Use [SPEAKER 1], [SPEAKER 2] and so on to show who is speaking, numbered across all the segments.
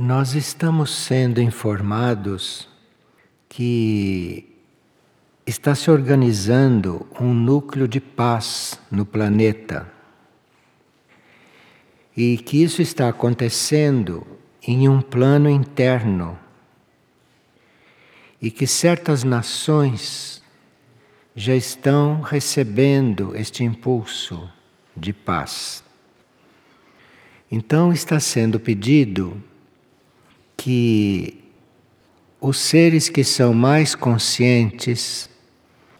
[SPEAKER 1] Nós estamos sendo informados que está se organizando um núcleo de paz no planeta e que isso está acontecendo em um plano interno e que certas nações já estão recebendo este impulso de paz. Então está sendo pedido que os seres que são mais conscientes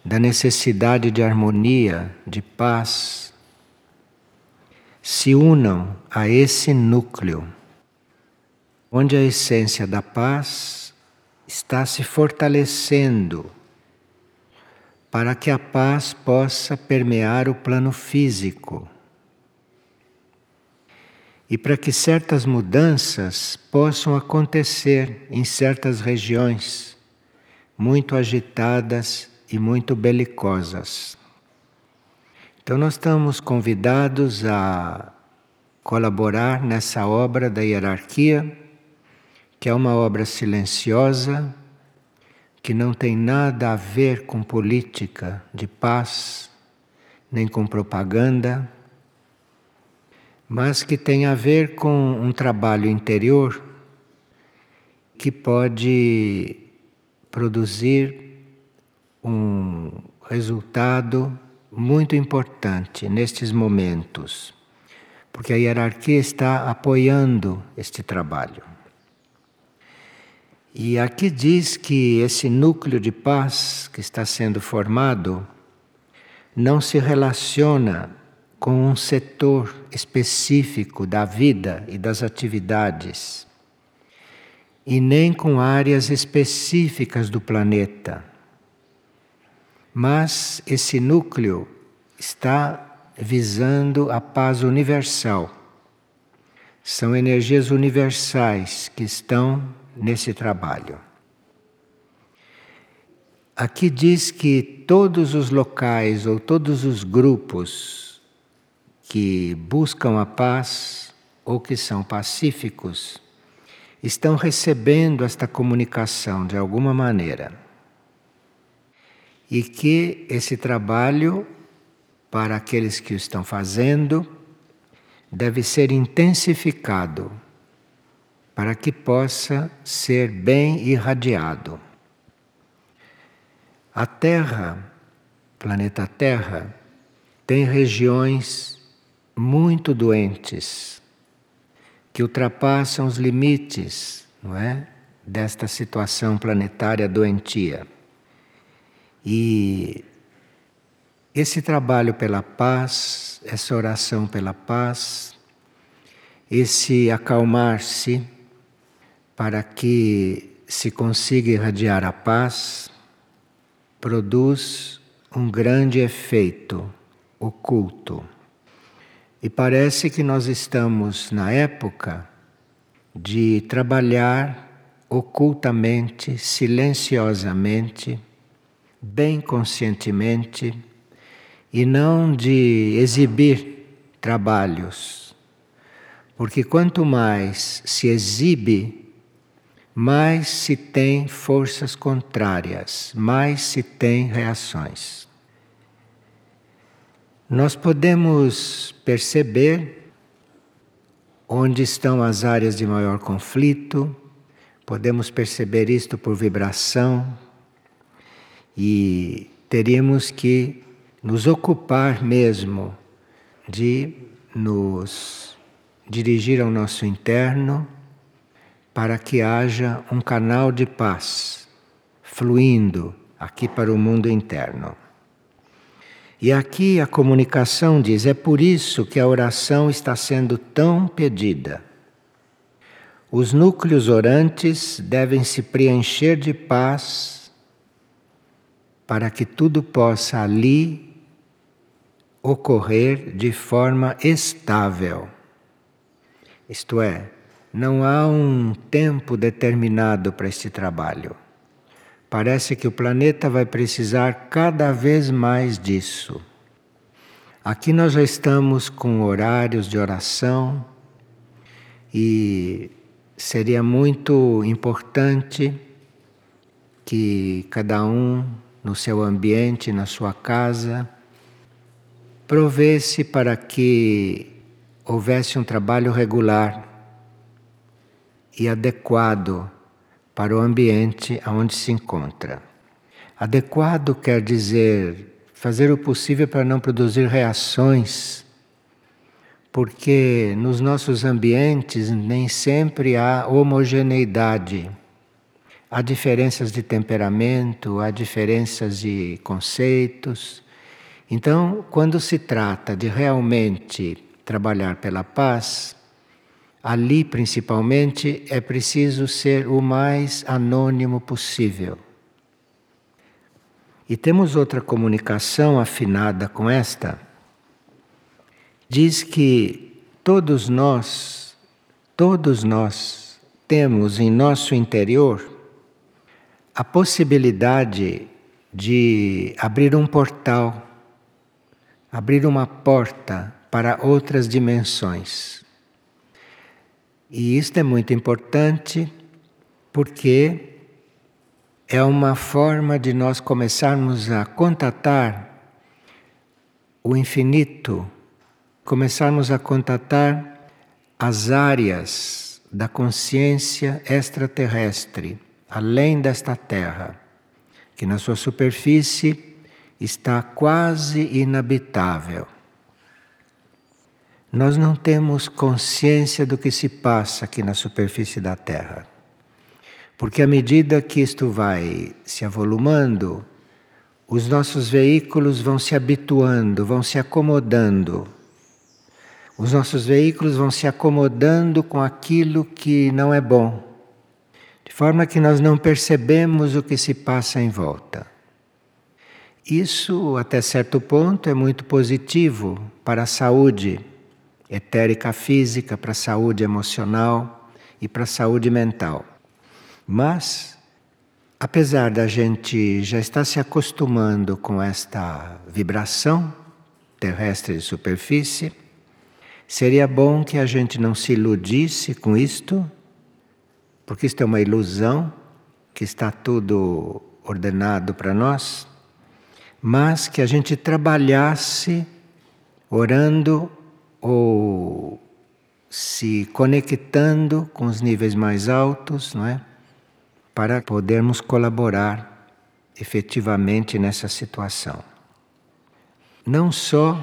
[SPEAKER 1] da necessidade de harmonia, de paz, se unam a esse núcleo, onde a essência da paz está se fortalecendo para que a paz possa permear o plano físico e para que certas mudanças possam acontecer em certas regiões muito agitadas e muito belicosas. Então, nós estamos convidados a colaborar nessa obra da hierarquia, que é uma obra silenciosa, que não tem nada a ver com política de paz, nem com propaganda mas que tem a ver com um trabalho interior que pode produzir um resultado muito importante nestes momentos, porque a hierarquia está apoiando este trabalho. E aqui diz que esse núcleo de paz que está sendo formado não se relaciona com um setor específico da vida e das atividades, e nem com áreas específicas do planeta. Mas esse núcleo está visando a paz universal. São energias universais que estão nesse trabalho. Aqui diz que todos os locais ou todos os grupos que buscam a paz ou que são pacíficos estão recebendo esta comunicação de alguma maneira. E que esse trabalho, para aqueles que o estão fazendo, deve ser intensificado para que possa ser bem irradiado. A Terra, planeta Terra, tem regiões muito doentes, que ultrapassam os limites, não é? Desta situação planetária doentia. E esse trabalho pela paz, essa oração pela paz, esse acalmar-se para que se consiga irradiar a paz, produz um grande efeito oculto. E parece que nós estamos na época de trabalhar ocultamente, silenciosamente, bem conscientemente, e não de exibir trabalhos. Porque quanto mais se exibe, mais se tem forças contrárias, mais se tem reações. Nós podemos perceber onde estão as áreas de maior conflito, podemos perceber isto por vibração e teríamos que nos ocupar mesmo de nos dirigir ao nosso interno para que haja um canal de paz fluindo aqui para o mundo interno. E aqui a comunicação diz: é por isso que a oração está sendo tão pedida. Os núcleos orantes devem se preencher de paz para que tudo possa ali ocorrer de forma estável. Isto é, não há um tempo determinado para este trabalho. Parece que o planeta vai precisar cada vez mais disso. Aqui nós já estamos com horários de oração e seria muito importante que cada um no seu ambiente, na sua casa, provesse para que houvesse um trabalho regular e adequado para o ambiente onde se encontra. Adequado quer dizer fazer o possível para não produzir reações, porque nos nossos ambientes nem sempre há homogeneidade. Há diferenças de temperamento, há diferenças de conceitos. Então, quando se trata de realmente trabalhar pela paz, ali principalmente é preciso ser o mais anônimo possível. E temos outra comunicação afinada com esta. Diz que todos nós, todos nós temos em nosso interior a possibilidade de abrir um portal, abrir uma porta para outras dimensões. E isto é muito importante porque é uma forma de nós começarmos a contatar o infinito, começarmos a contatar as áreas da consciência extraterrestre além desta terra, que na sua superfície está quase inabitável. Nós não temos consciência do que se passa aqui na superfície da Terra. Porque à medida que isto vai se avolumando, os nossos veículos vão se habituando, vão se acomodando. Os nossos veículos vão se acomodando com aquilo que não é bom de forma que nós não percebemos o que se passa em volta. Isso, até certo ponto, é muito positivo para a saúde etérica física, para a saúde emocional e para a saúde mental. Mas, apesar da gente já estar se acostumando com esta vibração terrestre de superfície, seria bom que a gente não se iludisse com isto porque isto é uma ilusão, que está tudo ordenado para nós, mas que a gente trabalhasse orando ou se conectando com os níveis mais altos, não é? Para podermos colaborar efetivamente nessa situação. Não só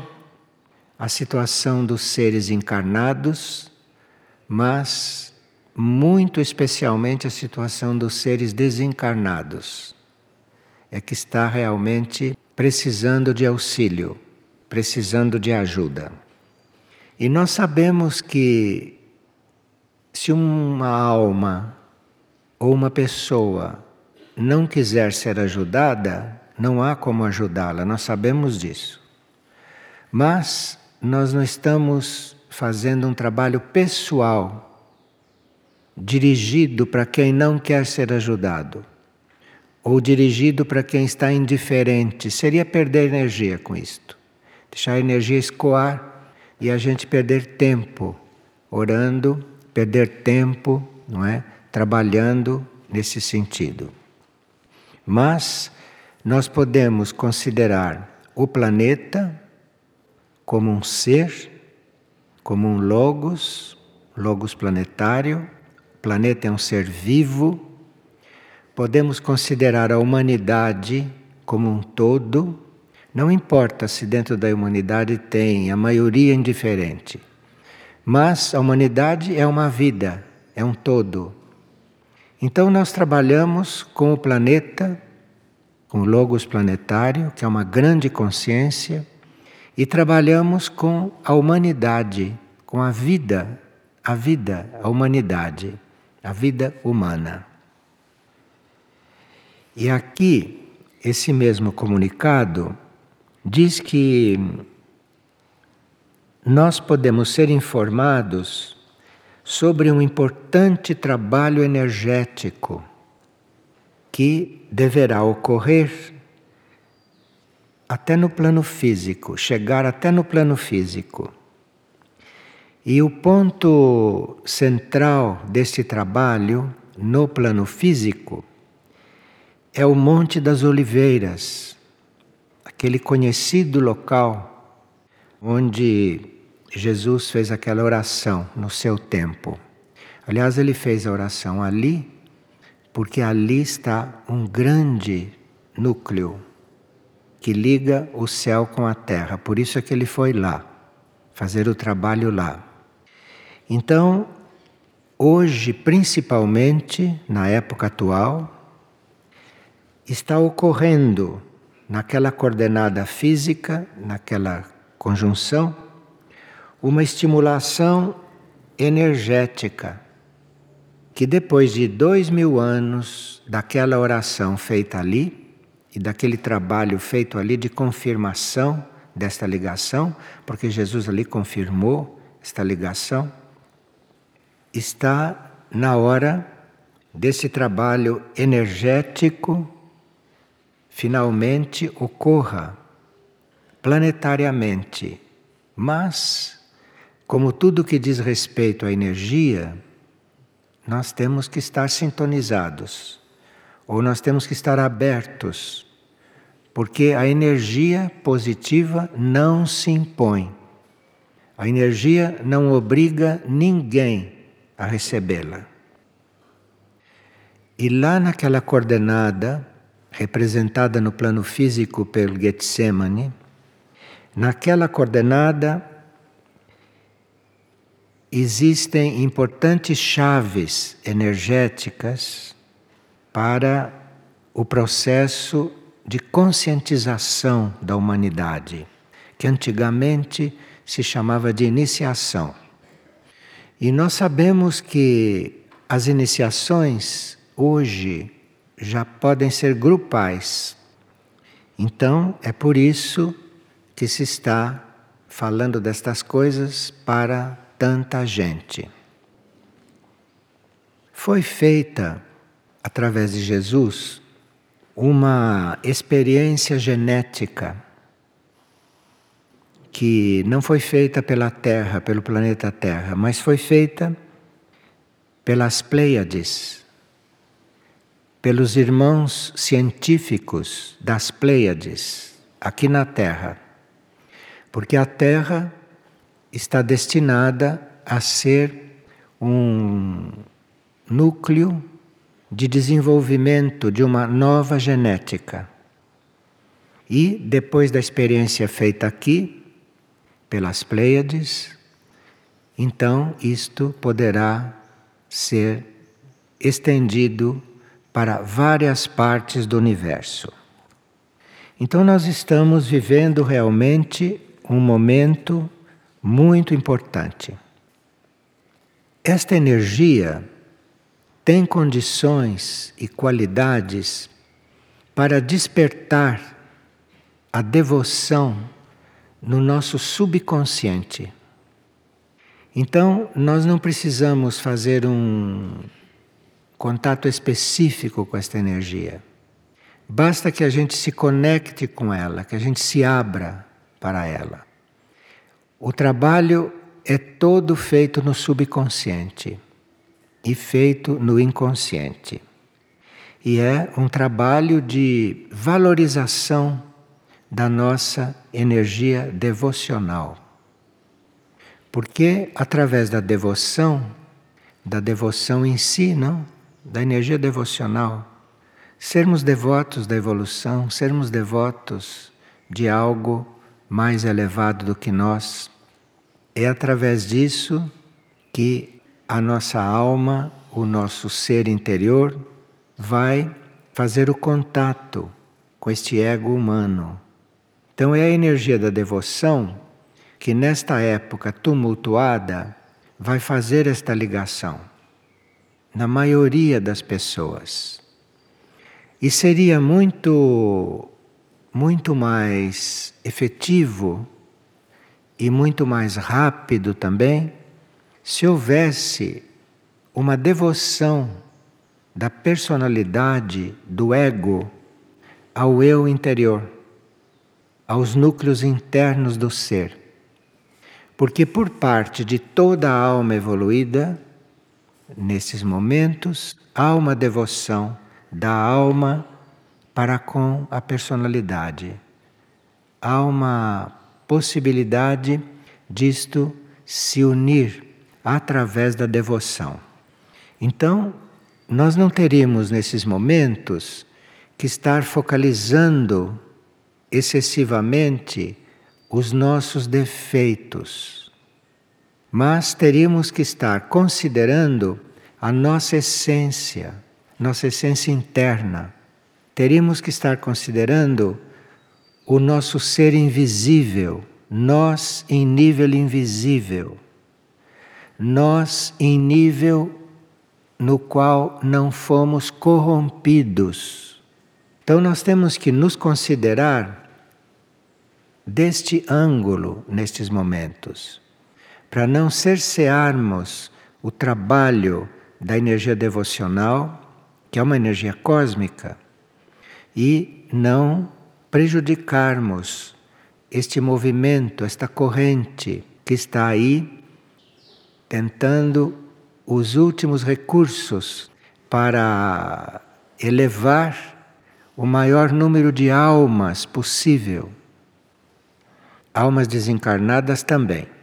[SPEAKER 1] a situação dos seres encarnados, mas muito especialmente a situação dos seres desencarnados, é que está realmente precisando de auxílio, precisando de ajuda. E nós sabemos que se uma alma ou uma pessoa não quiser ser ajudada, não há como ajudá-la, nós sabemos disso. Mas nós não estamos fazendo um trabalho pessoal dirigido para quem não quer ser ajudado, ou dirigido para quem está indiferente, seria perder energia com isto. Deixar a energia escoar e a gente perder tempo orando, perder tempo, não é? Trabalhando nesse sentido. Mas nós podemos considerar o planeta como um ser, como um logos, logos planetário, planeta é um ser vivo, podemos considerar a humanidade como um todo, não importa se dentro da humanidade tem a maioria indiferente, mas a humanidade é uma vida, é um todo. Então nós trabalhamos com o planeta, com o Logos planetário, que é uma grande consciência, e trabalhamos com a humanidade, com a vida, a vida, a humanidade a vida humana. E aqui, esse mesmo comunicado diz que nós podemos ser informados sobre um importante trabalho energético que deverá ocorrer até no plano físico, chegar até no plano físico. E o ponto central deste trabalho no plano físico é o Monte das Oliveiras, aquele conhecido local onde Jesus fez aquela oração no seu tempo. Aliás, ele fez a oração ali porque ali está um grande núcleo que liga o céu com a terra. Por isso é que ele foi lá, fazer o trabalho lá. Então, hoje, principalmente na época atual, está ocorrendo naquela coordenada física, naquela conjunção, uma estimulação energética que depois de dois mil anos daquela oração feita ali e daquele trabalho feito ali de confirmação desta ligação, porque Jesus ali confirmou esta ligação, está na hora desse trabalho energético finalmente ocorra planetariamente. Mas, como tudo que diz respeito à energia, nós temos que estar sintonizados, ou nós temos que estar abertos, porque a energia positiva não se impõe. A energia não obriga ninguém a recebê-la. E lá naquela coordenada, representada no plano físico pelo Getsemane, naquela coordenada existem importantes chaves energéticas para o processo de conscientização da humanidade, que antigamente se chamava de iniciação. E nós sabemos que as iniciações hoje já podem ser grupais. Então, é por isso que se está falando destas coisas para tanta gente. Foi feita, através de Jesus, uma experiência genética que não foi feita pela Terra, pelo planeta Terra, mas foi feita pelas Pleiades, pelos irmãos científicos das Pleiades, aqui na Terra. Porque a Terra está destinada a ser um núcleo de desenvolvimento de uma nova genética. E depois da experiência feita aqui, pelas Pleiades, então isto poderá ser estendido para várias partes do universo. Então, nós estamos vivendo realmente um momento muito importante. Esta energia tem condições e qualidades para despertar a devoção no nosso subconsciente. Então, nós não precisamos fazer um contato específico com esta energia. Basta que a gente se conecte com ela, que a gente se abra para ela. O trabalho é todo feito no subconsciente e feito no inconsciente. E é um trabalho de valorização da nossa energia devocional. Porque através da devoção, da devoção em si, não, da energia devocional, sermos devotos da evolução, sermos devotos de algo mais elevado do que nós. É através disso que a nossa alma, o nosso ser interior, vai fazer o contato com este ego humano. Então é a energia da devoção que nesta época tumultuada vai fazer esta ligação na maioria das pessoas. E seria muito muito mais efetivo e muito mais rápido também se houvesse uma devoção da personalidade do ego ao eu interior, aos núcleos internos do ser. Porque por parte de toda a alma evoluída, nesses momentos, há uma devoção da alma para com a personalidade. Há uma possibilidade disto se unir através da devoção. Então, nós não teríamos nesses momentos que estar focalizando excessivamente os nossos defeitos, mas teríamos que estar considerando a nossa essência, nossa essência interna. Teríamos que estar considerando o nosso ser invisível, nós em nível invisível, nós em nível no qual não fomos corrompidos. Então nós temos que nos considerar deste ângulo nestes momentos, para não cercearmos o trabalho da energia devocional, que é uma energia cósmica, e não prejudicarmos este movimento, esta corrente que está aí tentando os últimos recursos para elevar o maior número de almas possível almas desencarnadas também.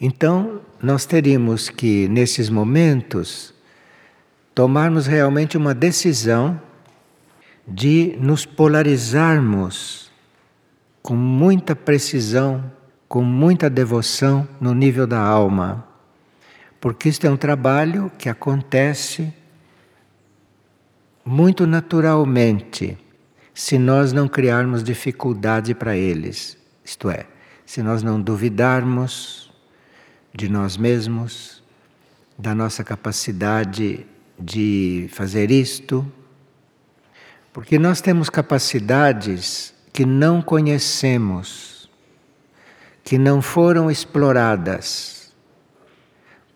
[SPEAKER 1] Então, nós teríamos que, nesses momentos, tomarmos realmente uma decisão de nos polarizarmos com muita precisão, com muita devoção no nível da alma. Porque isto é um trabalho que acontece muito naturalmente se nós não criarmos dificuldade para eles. Isto é, se nós não duvidarmos de nós mesmos, da nossa capacidade de fazer isto, porque nós temos capacidades que não conhecemos, que não foram exploradas.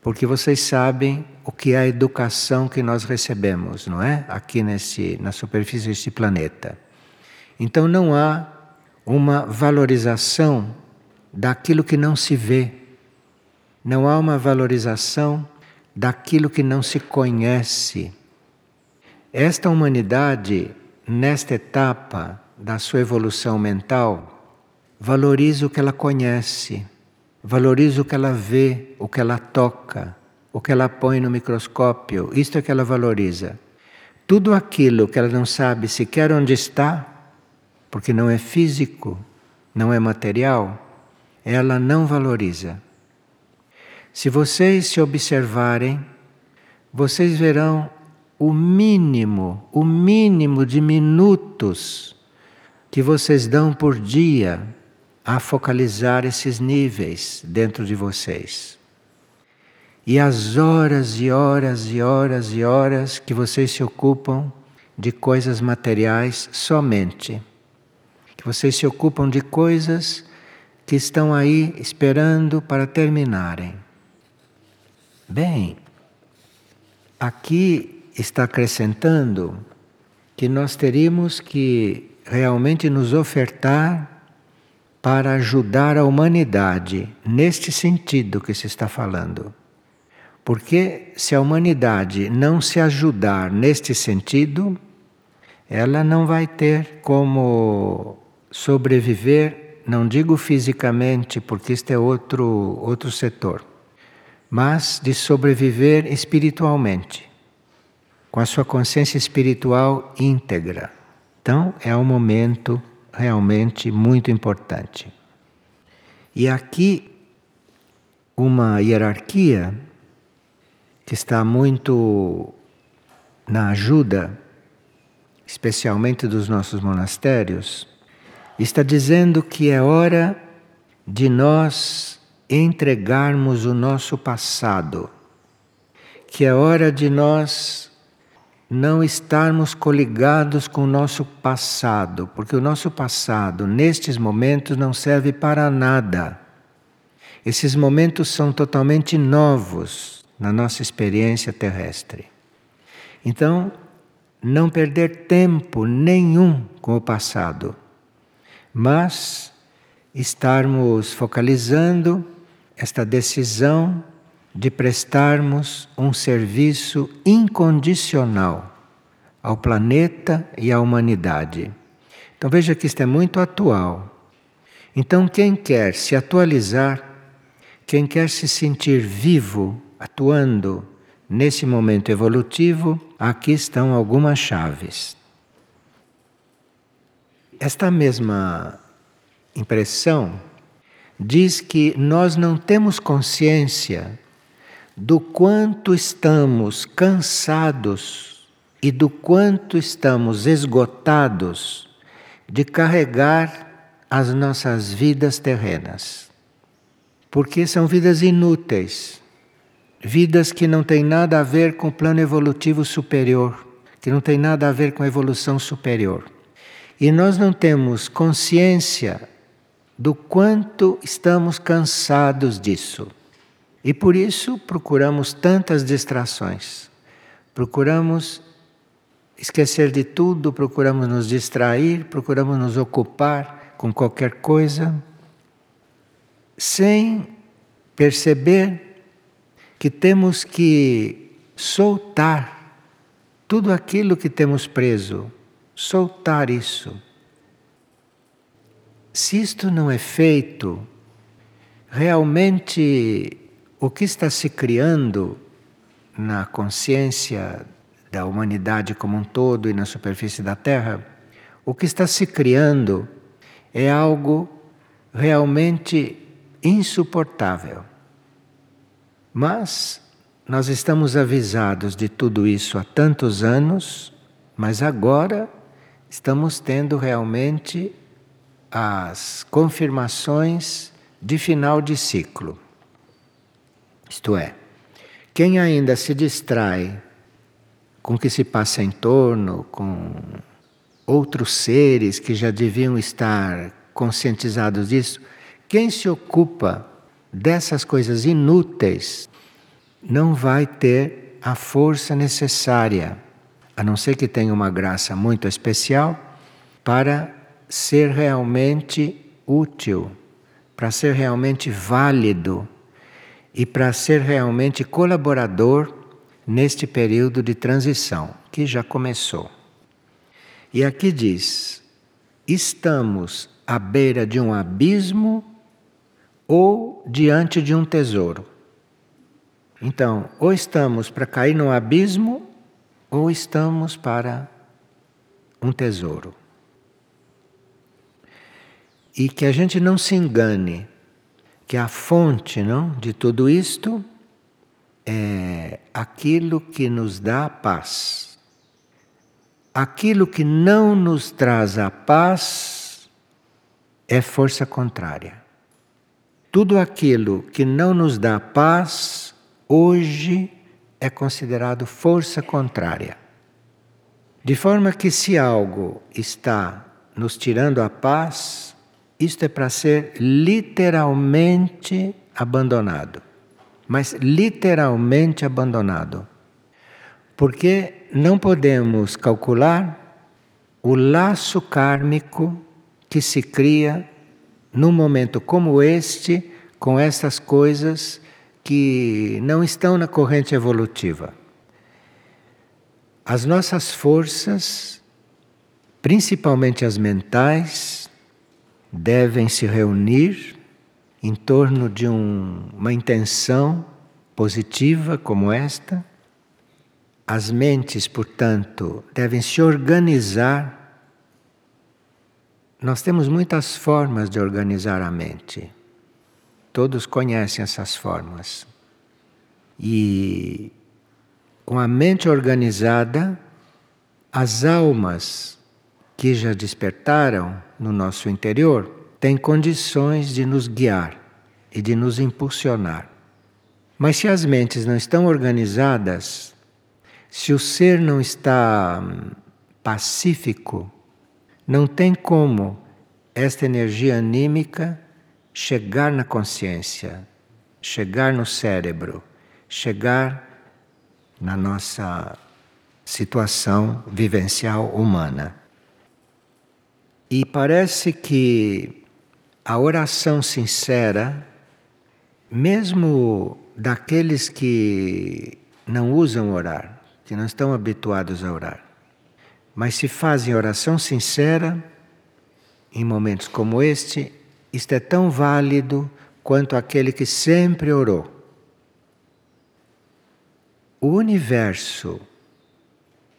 [SPEAKER 1] Porque vocês sabem o que é a educação que nós recebemos, não é? Aqui nesse, na superfície deste planeta. Então não há uma valorização daquilo que não se vê. Não há uma valorização daquilo que não se conhece. Esta humanidade, nesta etapa da sua evolução mental, valoriza o que ela conhece, valoriza o que ela vê, o que ela toca, o que ela põe no microscópio. Isto é que ela valoriza. Tudo aquilo que ela não sabe sequer onde está, porque não é físico, não é material, ela não valoriza. Se vocês se observarem, vocês verão o mínimo, o mínimo de minutos que vocês dão por dia a focalizar esses níveis dentro de vocês. E as horas e horas e horas e horas que vocês se ocupam de coisas materiais somente que vocês se ocupam de coisas que estão aí esperando para terminarem. Bem, aqui está acrescentando que nós teríamos que realmente nos ofertar para ajudar a humanidade neste sentido que se está falando. Porque se a humanidade não se ajudar neste sentido, ela não vai ter como sobreviver, não digo fisicamente, porque este é outro, outro setor, mas de sobreviver espiritualmente, com a sua consciência espiritual íntegra. Então, é um momento realmente muito importante. E aqui, uma hierarquia que está muito na ajuda, especialmente dos nossos monastérios, está dizendo que é hora de nós entregarmos o nosso passado, que é hora de nós não estarmos coligados com o nosso passado, porque o nosso passado, nestes momentos, não serve para nada. Esses momentos são totalmente novos na nossa experiência terrestre. Então, não perder tempo nenhum com o passado mas estarmos focalizando esta decisão de prestarmos um serviço incondicional ao planeta e à humanidade. Então veja que isto é muito atual. Então, quem quer se atualizar, quem quer se sentir vivo, atuando nesse momento evolutivo, aqui estão algumas chaves. Esta mesma impressão diz que nós não temos consciência do quanto estamos cansados e do quanto estamos esgotados de carregar as nossas vidas terrenas. Porque são vidas inúteis, vidas que não têm nada a ver com o plano evolutivo superior, que não têm nada a ver com a evolução superior. E nós não temos consciência do quanto estamos cansados disso. E por isso procuramos tantas distrações. Procuramos esquecer de tudo, procuramos nos distrair, procuramos nos ocupar com qualquer coisa, sem perceber que temos que soltar tudo aquilo que temos preso, soltar isso. Se isto não é feito, realmente o que está se criando na consciência da humanidade como um todo e na superfície da Terra, o que está se criando é algo realmente insuportável. Mas nós estamos avisados de tudo isso há tantos anos, mas agora estamos tendo realmente as confirmações de final de ciclo. Isto é, quem ainda se distrai com o que se passa em torno, com outros seres que já deviam estar conscientizados disso, quem se ocupa dessas coisas inúteis não vai ter a força necessária a não ser que tenha uma graça muito especial, para ser realmente útil, para ser realmente válido e para ser realmente colaborador neste período de transição que já começou. E aqui diz: estamos à beira de um abismo ou diante de um tesouro. Então, ou estamos para cair no abismo ou estamos para um tesouro. E que a gente não se engane que a fonte não, de tudo isto é aquilo que nos dá a paz. Aquilo que não nos traz a paz é força contrária. Tudo aquilo que não nos dá paz, hoje é considerado força contrária. De forma que, se algo está nos tirando a paz, isto é para ser literalmente abandonado. Mas literalmente abandonado. Porque não podemos calcular o laço kármico que se cria num momento como este, com essas coisas que não estão na corrente evolutiva. As nossas forças, principalmente as mentais, devem se reunir em torno de um, uma intenção positiva como esta. As mentes, portanto, devem se organizar. Nós temos muitas formas de organizar a mente. Todos conhecem essas formas. E com a mente organizada, as almas que já despertaram no nosso interior têm condições de nos guiar e de nos impulsionar. Mas se as mentes não estão organizadas, se o ser não está hum, pacífico, não tem como esta energia anímica chegar na consciência, chegar no cérebro, chegar na nossa situação vivencial humana. E parece que a oração sincera, mesmo daqueles que não usam orar, que não estão habituados a orar, mas se fazem oração sincera, em momentos como este, isto é tão válido quanto aquele que sempre orou. O universo,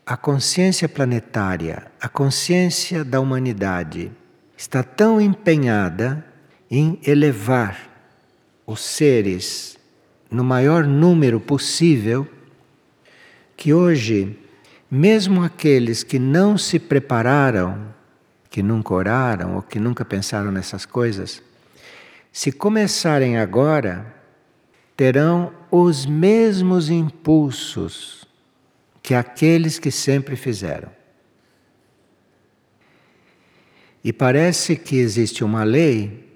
[SPEAKER 1] a consciência planetária, a consciência da humanidade está tão empenhada em elevar os seres no maior número possível que hoje, mesmo aqueles que não se prepararam, que nunca oraram ou que nunca pensaram nessas coisas, se começarem agora, terão os mesmos impulsos que aqueles que sempre fizeram. E parece que existe uma lei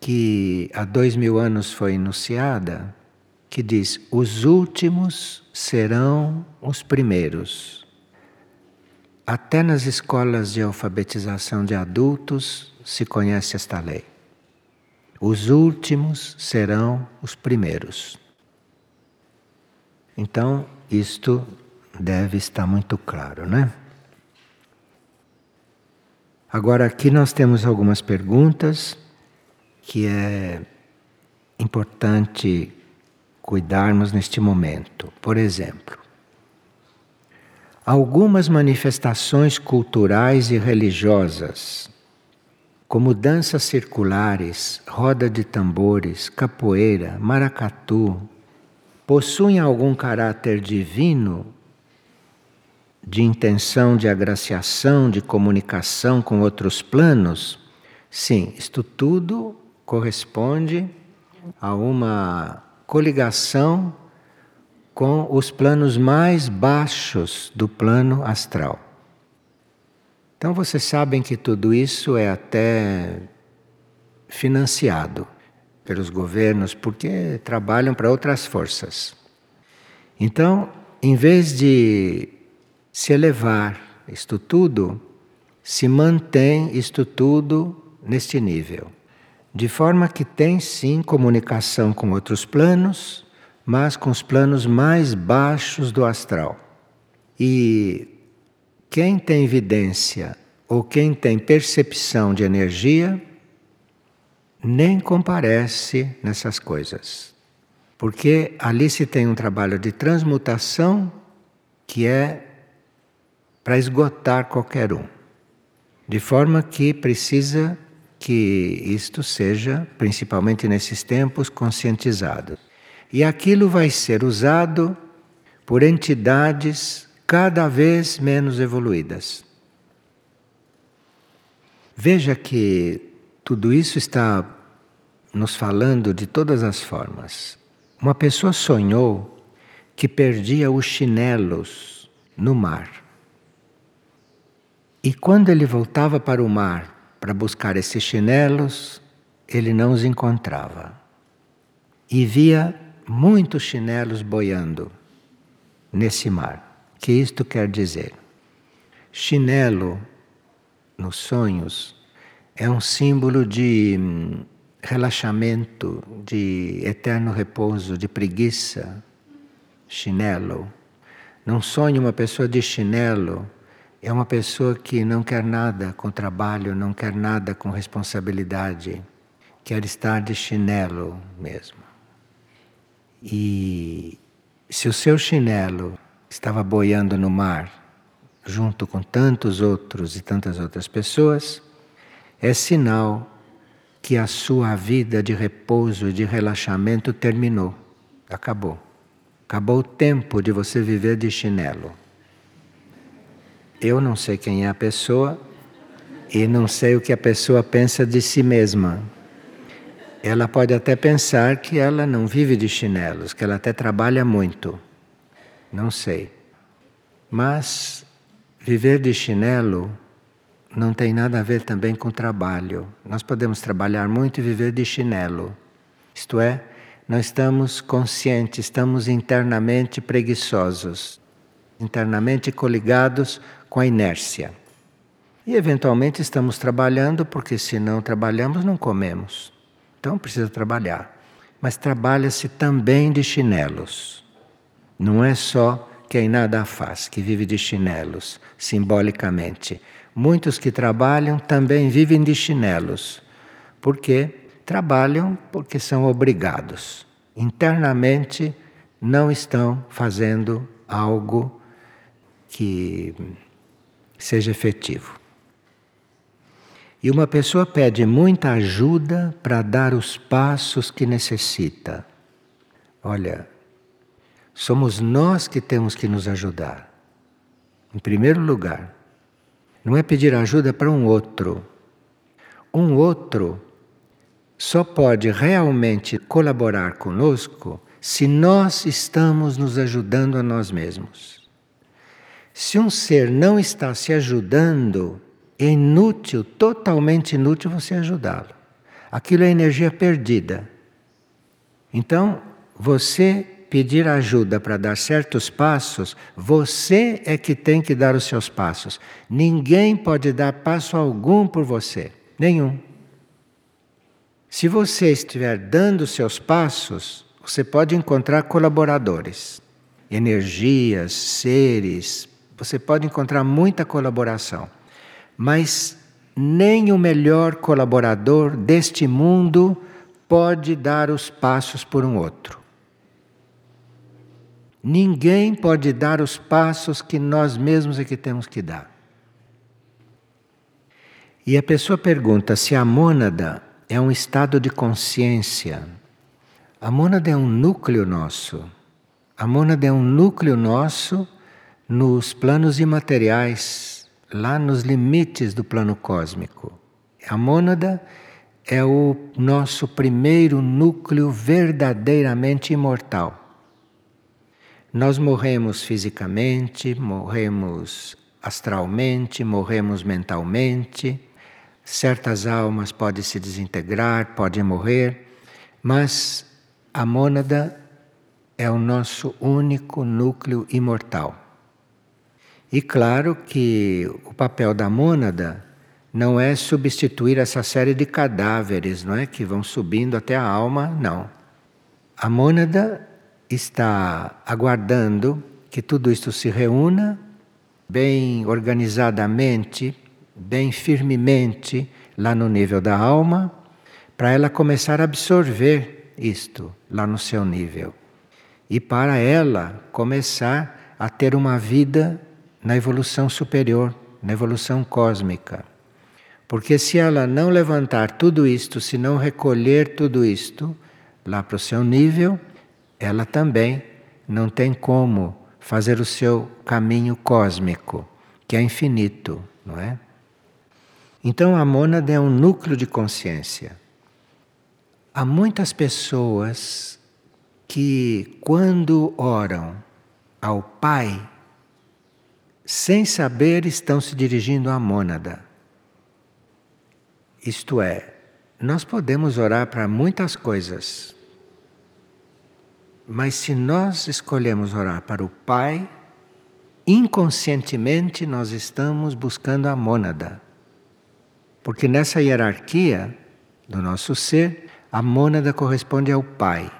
[SPEAKER 1] que há dois mil anos foi enunciada, que diz: os últimos serão os primeiros. Até nas escolas de alfabetização de adultos se conhece esta lei. Os últimos serão os primeiros. Então, isto deve estar muito claro, né? Agora, aqui nós temos algumas perguntas que é importante cuidarmos neste momento. Por exemplo, algumas manifestações culturais e religiosas como danças circulares, roda de tambores, capoeira, maracatu, possuem algum caráter divino de intenção de agraciação, de comunicação com outros planos? Sim, isto tudo corresponde a uma coligação com os planos mais baixos do plano astral. Então vocês sabem que tudo isso é até financiado pelos governos porque trabalham para outras forças. Então, em vez de se elevar isto tudo, se mantém isto tudo neste nível. De forma que tem sim comunicação com outros planos, mas com os planos mais baixos do astral. E quem tem evidência ou quem tem percepção de energia nem comparece nessas coisas. Porque ali se tem um trabalho de transmutação que é para esgotar qualquer um. De forma que precisa que isto seja, principalmente nesses tempos, conscientizado. E aquilo vai ser usado por entidades cada vez menos evoluídas. Veja que tudo isso está nos falando de todas as formas. Uma pessoa sonhou que perdia os chinelos no mar. E quando ele voltava para o mar para buscar esses chinelos, ele não os encontrava. E via muitos chinelos boiando nesse mar que isto quer dizer? Chinelo nos sonhos é um símbolo de hum, relaxamento, de eterno repouso, de preguiça. Chinelo. Num sonho, uma pessoa de chinelo é uma pessoa que não quer nada com trabalho, não quer nada com responsabilidade, quer estar de chinelo mesmo. E se o seu chinelo estava boiando no mar, junto com tantos outros e tantas outras pessoas, é sinal que a sua vida de repouso de relaxamento terminou, acabou. Acabou o tempo de você viver de chinelo. Eu não sei quem é a pessoa e não sei o que a pessoa pensa de si mesma. Ela pode até pensar que ela não vive de chinelos, que ela até trabalha muito. Não sei. Mas viver de chinelo não tem nada a ver também com trabalho. Nós podemos trabalhar muito e viver de chinelo. Isto é, nós estamos conscientes, estamos internamente preguiçosos, internamente coligados com a inércia. E eventualmente estamos trabalhando, porque se não trabalhamos, não comemos. Então precisa trabalhar. Mas trabalha-se também de chinelos. Não é só quem nada faz, que vive de chinelos, simbolicamente. Muitos que trabalham também vivem de chinelos. Por quê? Trabalham porque são obrigados. Internamente não estão fazendo algo que seja efetivo. E uma pessoa pede muita ajuda para dar os passos que necessita. Olha, somos nós que temos que nos ajudar. Em primeiro lugar, não é pedir ajuda para um outro. Um outro só pode realmente colaborar conosco se nós estamos nos ajudando a nós mesmos. Se um ser não está se ajudando, é inútil, totalmente inútil você ajudá-lo. Aquilo é energia perdida. Então, você pedir ajuda para dar certos passos, você é que tem que dar os seus passos. Ninguém pode dar passo algum por você, nenhum. Se você estiver dando os seus passos, você pode encontrar colaboradores, energias, seres, você pode encontrar muita colaboração. Mas nem o melhor colaborador deste mundo pode dar os passos por um outro. Ninguém pode dar os passos que nós mesmos é que temos que dar. E a pessoa pergunta se a mônada é um estado de consciência. A mônada é um núcleo nosso. A mônada é um núcleo nosso nos planos imateriais, lá nos limites do plano cósmico. A mônada é o nosso primeiro núcleo verdadeiramente imortal. Nós morremos fisicamente, morremos astralmente, morremos mentalmente, certas almas podem se desintegrar, podem morrer, mas a mônada é o nosso único núcleo imortal. E claro que o papel da mônada não é substituir essa série de cadáveres, não é que vão subindo até a alma, não. A mônada está aguardando que tudo isto se reúna bem organizadamente bem firmemente lá no nível da alma, para ela começar a absorver isto lá no seu nível. E para ela começar a ter uma vida na evolução superior, na evolução cósmica. Porque se ela não levantar tudo isto, se não recolher tudo isto lá para o seu nível, ela também não tem como fazer o seu caminho cósmico, que é infinito, não é? Então a mônada é um núcleo de consciência. Há muitas pessoas que, quando oram ao Pai, sem saber, estão se dirigindo à mônada. Isto é, nós podemos orar para muitas coisas, mas se nós escolhemos orar para o Pai, inconscientemente nós estamos buscando a mônada. Porque nessa hierarquia do nosso ser, a mônada corresponde ao Pai.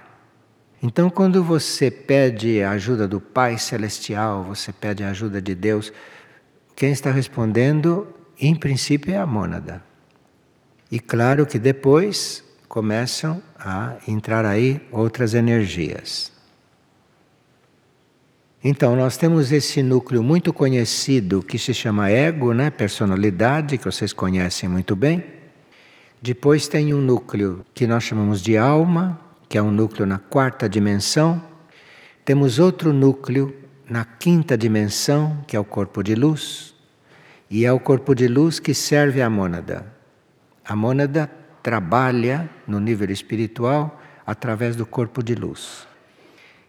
[SPEAKER 1] Então, quando você pede a ajuda do Pai Celestial, você pede a ajuda de Deus, quem está respondendo, em princípio, é a mônada. E claro que depois começam a entrar aí outras energias. Então, nós temos esse núcleo muito conhecido que se chama ego, né? personalidade, que vocês conhecem muito bem. Depois tem um núcleo que nós chamamos de alma, que é um núcleo na quarta dimensão. Temos outro núcleo na quinta dimensão, que é o corpo de luz. E é o corpo de luz que serve à mônada. A mônada trabalha no nível espiritual através do corpo de luz.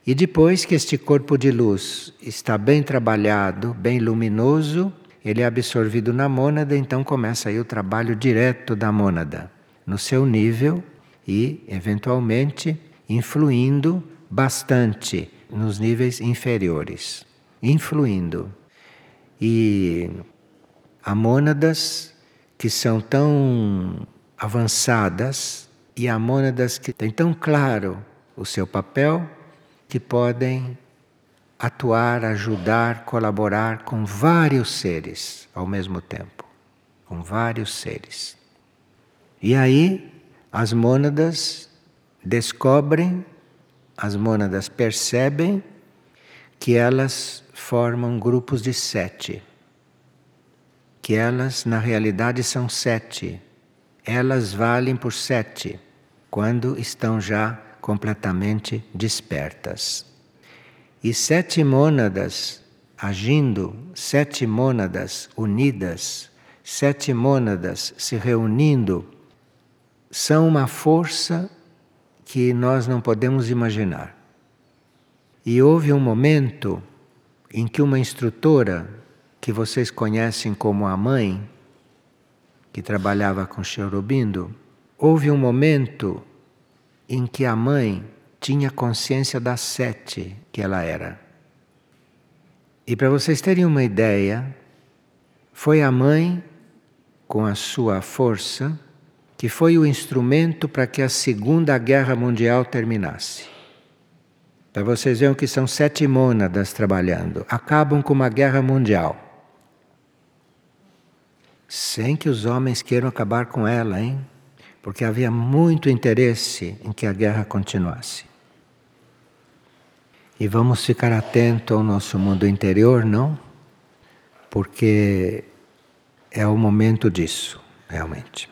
[SPEAKER 1] E depois que este corpo de luz está bem trabalhado, bem luminoso, ele é absorvido na mônada, então começa aí o trabalho direto da mônada, no seu nível e, eventualmente, influindo bastante nos níveis inferiores. Influindo. E há mônadas que são tão avançadas e há mônadas que têm tão claro o seu papel que podem atuar, ajudar, colaborar com vários seres ao mesmo tempo. Com vários seres. E aí, as mônadas descobrem, as mônadas percebem que elas formam grupos de sete. Que elas, na realidade, são sete. Elas valem por sete quando estão já completamente despertas. E sete mônadas agindo, sete mônadas unidas, sete mônadas se reunindo, são uma força que nós não podemos imaginar. E houve um momento em que uma instrutora, que vocês conhecem como a mãe, que trabalhava com Cherubindo, houve um momento em que a mãe tinha consciência das sete que ela era. E para vocês terem uma ideia, foi a mãe, com a sua força, que foi o instrumento para que a Segunda Guerra Mundial terminasse. Para vocês verem que são sete mônadas trabalhando, acabam com uma guerra mundial. Sem que os homens queiram acabar com ela, hein? porque havia muito interesse em que a guerra continuasse. E vamos ficar atento ao nosso mundo interior, não? Porque é o momento disso, realmente.